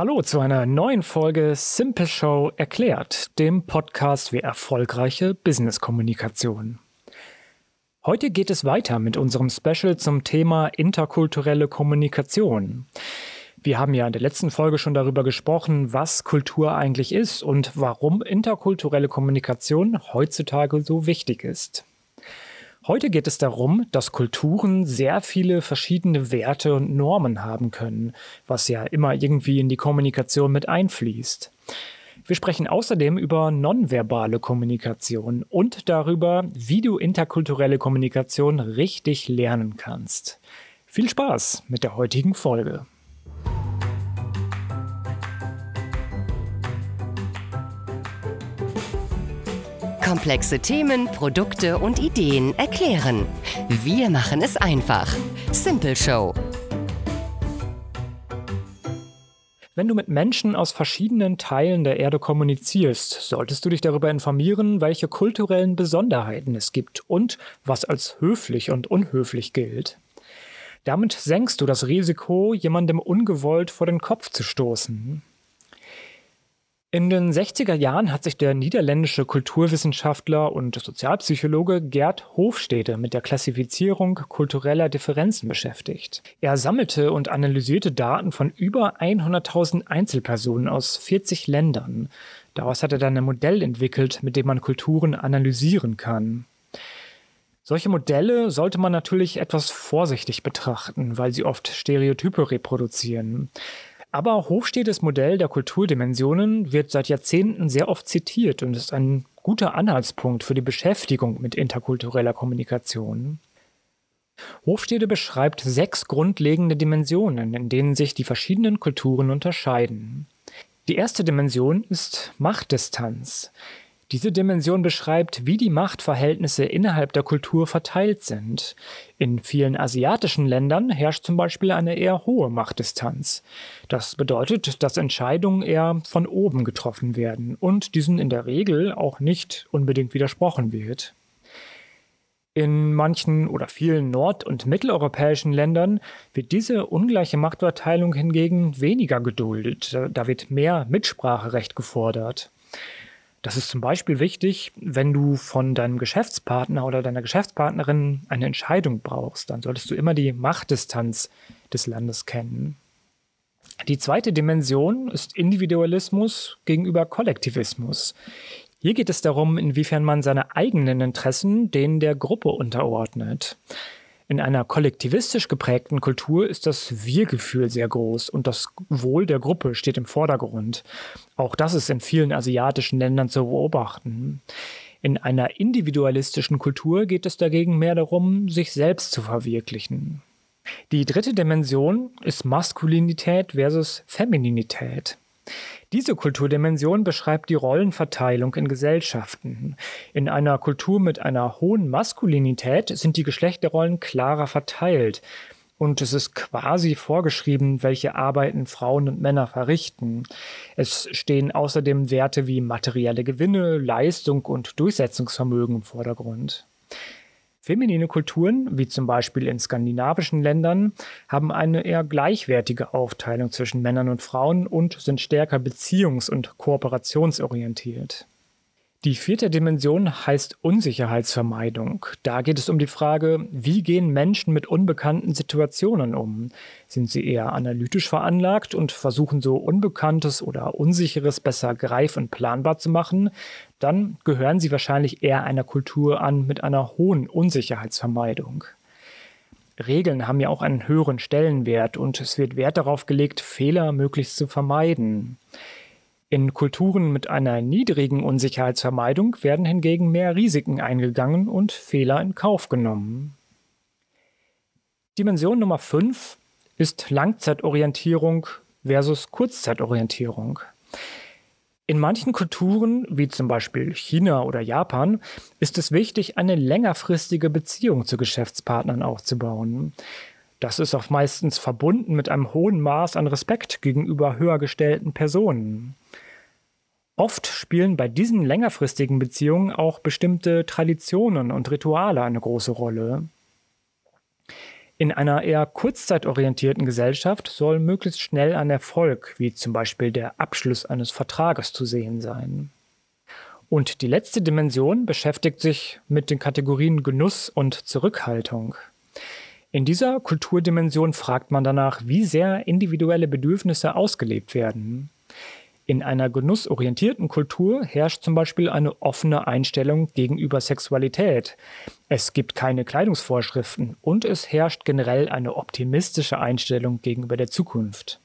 Hallo zu einer neuen Folge Simple Show erklärt, dem Podcast für erfolgreiche Business-Kommunikation. Heute geht es weiter mit unserem Special zum Thema interkulturelle Kommunikation. Wir haben ja in der letzten Folge schon darüber gesprochen, was Kultur eigentlich ist und warum interkulturelle Kommunikation heutzutage so wichtig ist. Heute geht es darum, dass Kulturen sehr viele verschiedene Werte und Normen haben können, was ja immer irgendwie in die Kommunikation mit einfließt. Wir sprechen außerdem über nonverbale Kommunikation und darüber, wie du interkulturelle Kommunikation richtig lernen kannst. Viel Spaß mit der heutigen Folge. Komplexe Themen, Produkte und Ideen erklären. Wir machen es einfach. Simple Show. Wenn du mit Menschen aus verschiedenen Teilen der Erde kommunizierst, solltest du dich darüber informieren, welche kulturellen Besonderheiten es gibt und was als höflich und unhöflich gilt. Damit senkst du das Risiko, jemandem ungewollt vor den Kopf zu stoßen. In den 60er Jahren hat sich der niederländische Kulturwissenschaftler und Sozialpsychologe Gerd Hofstede mit der Klassifizierung kultureller Differenzen beschäftigt. Er sammelte und analysierte Daten von über 100.000 Einzelpersonen aus 40 Ländern. Daraus hat er dann ein Modell entwickelt, mit dem man Kulturen analysieren kann. Solche Modelle sollte man natürlich etwas vorsichtig betrachten, weil sie oft Stereotype reproduzieren. Aber Hofstedes Modell der Kulturdimensionen wird seit Jahrzehnten sehr oft zitiert und ist ein guter Anhaltspunkt für die Beschäftigung mit interkultureller Kommunikation. Hofstede beschreibt sechs grundlegende Dimensionen, in denen sich die verschiedenen Kulturen unterscheiden. Die erste Dimension ist Machtdistanz. Diese Dimension beschreibt, wie die Machtverhältnisse innerhalb der Kultur verteilt sind. In vielen asiatischen Ländern herrscht zum Beispiel eine eher hohe Machtdistanz. Das bedeutet, dass Entscheidungen eher von oben getroffen werden und diesen in der Regel auch nicht unbedingt widersprochen wird. In manchen oder vielen nord- und mitteleuropäischen Ländern wird diese ungleiche Machtverteilung hingegen weniger geduldet. Da wird mehr Mitspracherecht gefordert. Das ist zum Beispiel wichtig, wenn du von deinem Geschäftspartner oder deiner Geschäftspartnerin eine Entscheidung brauchst. Dann solltest du immer die Machtdistanz des Landes kennen. Die zweite Dimension ist Individualismus gegenüber Kollektivismus. Hier geht es darum, inwiefern man seine eigenen Interessen denen der Gruppe unterordnet. In einer kollektivistisch geprägten Kultur ist das Wir-Gefühl sehr groß und das Wohl der Gruppe steht im Vordergrund. Auch das ist in vielen asiatischen Ländern zu beobachten. In einer individualistischen Kultur geht es dagegen mehr darum, sich selbst zu verwirklichen. Die dritte Dimension ist Maskulinität versus Femininität. Diese Kulturdimension beschreibt die Rollenverteilung in Gesellschaften. In einer Kultur mit einer hohen Maskulinität sind die Geschlechterrollen klarer verteilt. Und es ist quasi vorgeschrieben, welche Arbeiten Frauen und Männer verrichten. Es stehen außerdem Werte wie materielle Gewinne, Leistung und Durchsetzungsvermögen im Vordergrund. Feminine Kulturen, wie zum Beispiel in skandinavischen Ländern, haben eine eher gleichwertige Aufteilung zwischen Männern und Frauen und sind stärker beziehungs- und kooperationsorientiert. Die vierte Dimension heißt Unsicherheitsvermeidung. Da geht es um die Frage, wie gehen Menschen mit unbekannten Situationen um? Sind sie eher analytisch veranlagt und versuchen so Unbekanntes oder Unsicheres besser greif- und planbar zu machen? Dann gehören sie wahrscheinlich eher einer Kultur an mit einer hohen Unsicherheitsvermeidung. Regeln haben ja auch einen höheren Stellenwert und es wird Wert darauf gelegt, Fehler möglichst zu vermeiden. In Kulturen mit einer niedrigen Unsicherheitsvermeidung werden hingegen mehr Risiken eingegangen und Fehler in Kauf genommen. Dimension Nummer 5 ist Langzeitorientierung versus Kurzzeitorientierung. In manchen Kulturen, wie zum Beispiel China oder Japan, ist es wichtig, eine längerfristige Beziehung zu Geschäftspartnern aufzubauen. Das ist auch meistens verbunden mit einem hohen Maß an Respekt gegenüber höher gestellten Personen. Oft spielen bei diesen längerfristigen Beziehungen auch bestimmte Traditionen und Rituale eine große Rolle. In einer eher kurzzeitorientierten Gesellschaft soll möglichst schnell ein Erfolg, wie zum Beispiel der Abschluss eines Vertrages, zu sehen sein. Und die letzte Dimension beschäftigt sich mit den Kategorien Genuss und Zurückhaltung. In dieser Kulturdimension fragt man danach, wie sehr individuelle Bedürfnisse ausgelebt werden. In einer genussorientierten Kultur herrscht zum Beispiel eine offene Einstellung gegenüber Sexualität. Es gibt keine Kleidungsvorschriften und es herrscht generell eine optimistische Einstellung gegenüber der Zukunft.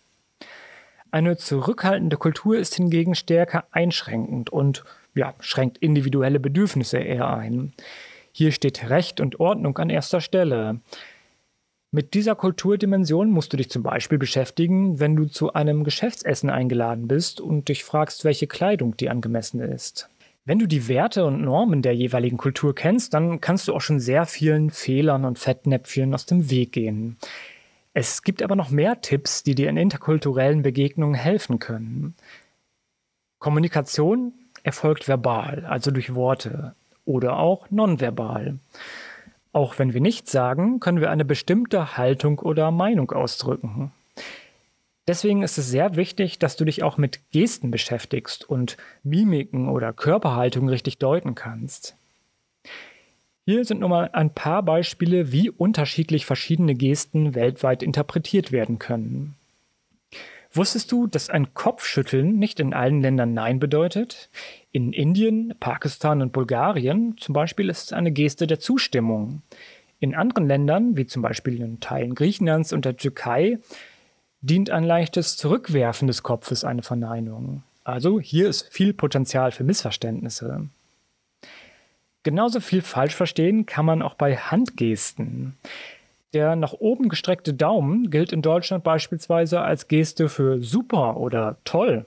Eine zurückhaltende Kultur ist hingegen stärker einschränkend und ja, schränkt individuelle Bedürfnisse eher ein. Hier steht Recht und Ordnung an erster Stelle. Mit dieser Kulturdimension musst du dich zum Beispiel beschäftigen, wenn du zu einem Geschäftsessen eingeladen bist und dich fragst, welche Kleidung die angemessen ist. Wenn du die Werte und Normen der jeweiligen Kultur kennst, dann kannst du auch schon sehr vielen Fehlern und Fettnäpfchen aus dem Weg gehen. Es gibt aber noch mehr Tipps, die dir in interkulturellen Begegnungen helfen können. Kommunikation erfolgt verbal, also durch Worte, oder auch nonverbal. Auch wenn wir nichts sagen, können wir eine bestimmte Haltung oder Meinung ausdrücken. Deswegen ist es sehr wichtig, dass du dich auch mit Gesten beschäftigst und Mimiken oder Körperhaltung richtig deuten kannst. Hier sind nur mal ein paar Beispiele, wie unterschiedlich verschiedene Gesten weltweit interpretiert werden können. Wusstest du, dass ein Kopfschütteln nicht in allen Ländern Nein bedeutet? In Indien, Pakistan und Bulgarien zum Beispiel ist es eine Geste der Zustimmung. In anderen Ländern, wie zum Beispiel in Teilen Griechenlands und der Türkei, dient ein leichtes Zurückwerfen des Kopfes eine Verneinung. Also hier ist viel Potenzial für Missverständnisse. Genauso viel falsch verstehen kann man auch bei Handgesten. Der nach oben gestreckte Daumen gilt in Deutschland beispielsweise als Geste für super oder toll.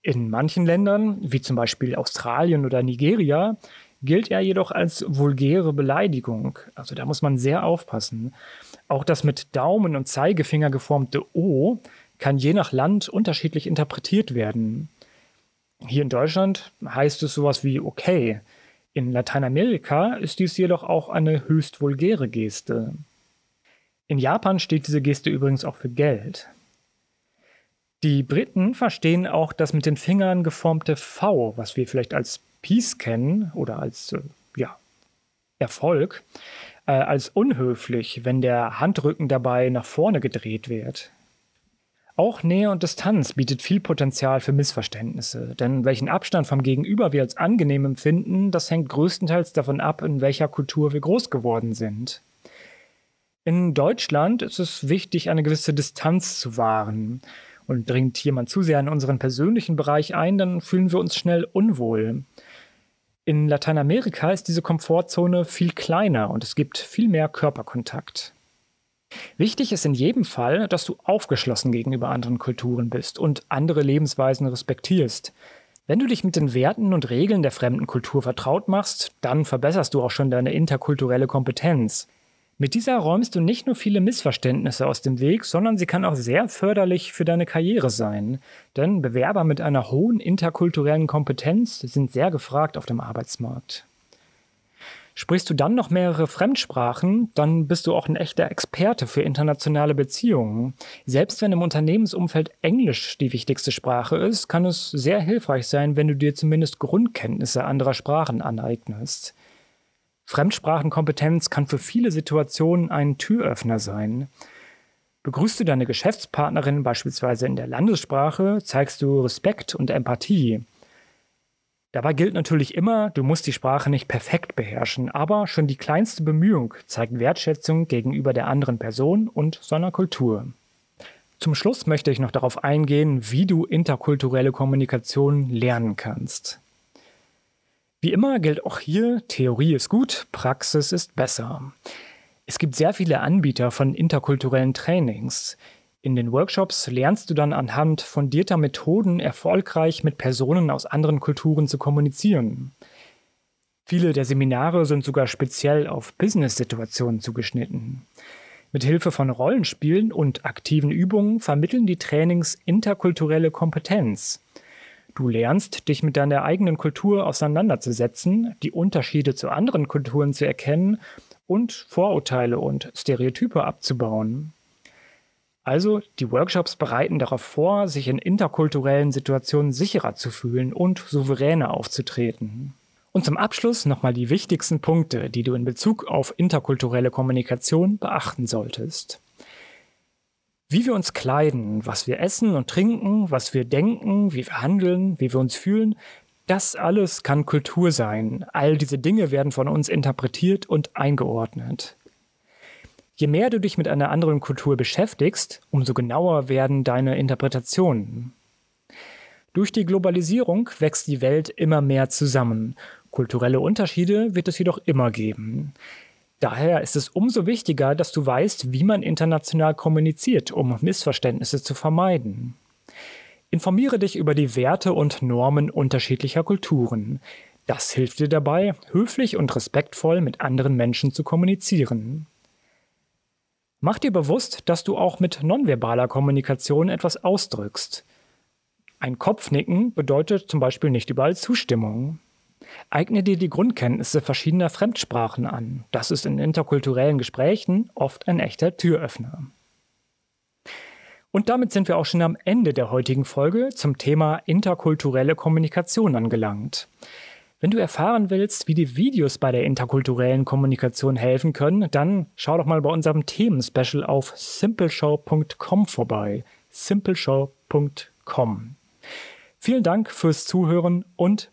In manchen Ländern, wie zum Beispiel Australien oder Nigeria, gilt er jedoch als vulgäre Beleidigung. Also da muss man sehr aufpassen. Auch das mit Daumen und Zeigefinger geformte O kann je nach Land unterschiedlich interpretiert werden. Hier in Deutschland heißt es sowas wie okay. In Lateinamerika ist dies jedoch auch eine höchst vulgäre Geste. In Japan steht diese Geste übrigens auch für Geld. Die Briten verstehen auch das mit den Fingern geformte V, was wir vielleicht als Peace kennen oder als äh, ja, Erfolg, äh, als unhöflich, wenn der Handrücken dabei nach vorne gedreht wird. Auch Nähe und Distanz bietet viel Potenzial für Missverständnisse, denn welchen Abstand vom Gegenüber wir als angenehm empfinden, das hängt größtenteils davon ab, in welcher Kultur wir groß geworden sind. In Deutschland ist es wichtig, eine gewisse Distanz zu wahren. Und dringt jemand zu sehr in unseren persönlichen Bereich ein, dann fühlen wir uns schnell unwohl. In Lateinamerika ist diese Komfortzone viel kleiner und es gibt viel mehr Körperkontakt. Wichtig ist in jedem Fall, dass du aufgeschlossen gegenüber anderen Kulturen bist und andere Lebensweisen respektierst. Wenn du dich mit den Werten und Regeln der fremden Kultur vertraut machst, dann verbesserst du auch schon deine interkulturelle Kompetenz. Mit dieser räumst du nicht nur viele Missverständnisse aus dem Weg, sondern sie kann auch sehr förderlich für deine Karriere sein. Denn Bewerber mit einer hohen interkulturellen Kompetenz sind sehr gefragt auf dem Arbeitsmarkt. Sprichst du dann noch mehrere Fremdsprachen, dann bist du auch ein echter Experte für internationale Beziehungen. Selbst wenn im Unternehmensumfeld Englisch die wichtigste Sprache ist, kann es sehr hilfreich sein, wenn du dir zumindest Grundkenntnisse anderer Sprachen aneignest. Fremdsprachenkompetenz kann für viele Situationen ein Türöffner sein. Begrüßt du deine Geschäftspartnerin beispielsweise in der Landessprache, zeigst du Respekt und Empathie. Dabei gilt natürlich immer, du musst die Sprache nicht perfekt beherrschen, aber schon die kleinste Bemühung zeigt Wertschätzung gegenüber der anderen Person und seiner Kultur. Zum Schluss möchte ich noch darauf eingehen, wie du interkulturelle Kommunikation lernen kannst. Wie immer gilt auch hier, Theorie ist gut, Praxis ist besser. Es gibt sehr viele Anbieter von interkulturellen Trainings. In den Workshops lernst du dann anhand fundierter Methoden erfolgreich mit Personen aus anderen Kulturen zu kommunizieren. Viele der Seminare sind sogar speziell auf Business-Situationen zugeschnitten. Mit Hilfe von Rollenspielen und aktiven Übungen vermitteln die Trainings interkulturelle Kompetenz. Du lernst, dich mit deiner eigenen Kultur auseinanderzusetzen, die Unterschiede zu anderen Kulturen zu erkennen und Vorurteile und Stereotype abzubauen. Also die Workshops bereiten darauf vor, sich in interkulturellen Situationen sicherer zu fühlen und souveräner aufzutreten. Und zum Abschluss nochmal die wichtigsten Punkte, die du in Bezug auf interkulturelle Kommunikation beachten solltest. Wie wir uns kleiden, was wir essen und trinken, was wir denken, wie wir handeln, wie wir uns fühlen, das alles kann Kultur sein. All diese Dinge werden von uns interpretiert und eingeordnet. Je mehr du dich mit einer anderen Kultur beschäftigst, umso genauer werden deine Interpretationen. Durch die Globalisierung wächst die Welt immer mehr zusammen. Kulturelle Unterschiede wird es jedoch immer geben. Daher ist es umso wichtiger, dass du weißt, wie man international kommuniziert, um Missverständnisse zu vermeiden. Informiere dich über die Werte und Normen unterschiedlicher Kulturen. Das hilft dir dabei, höflich und respektvoll mit anderen Menschen zu kommunizieren. Mach dir bewusst, dass du auch mit nonverbaler Kommunikation etwas ausdrückst. Ein Kopfnicken bedeutet zum Beispiel nicht überall Zustimmung. Eigne dir die Grundkenntnisse verschiedener Fremdsprachen an. Das ist in interkulturellen Gesprächen oft ein echter Türöffner. Und damit sind wir auch schon am Ende der heutigen Folge zum Thema interkulturelle Kommunikation angelangt. Wenn du erfahren willst, wie die Videos bei der interkulturellen Kommunikation helfen können, dann schau doch mal bei unserem Themenspecial auf simpleshow.com vorbei. simpleshow.com. Vielen Dank fürs Zuhören und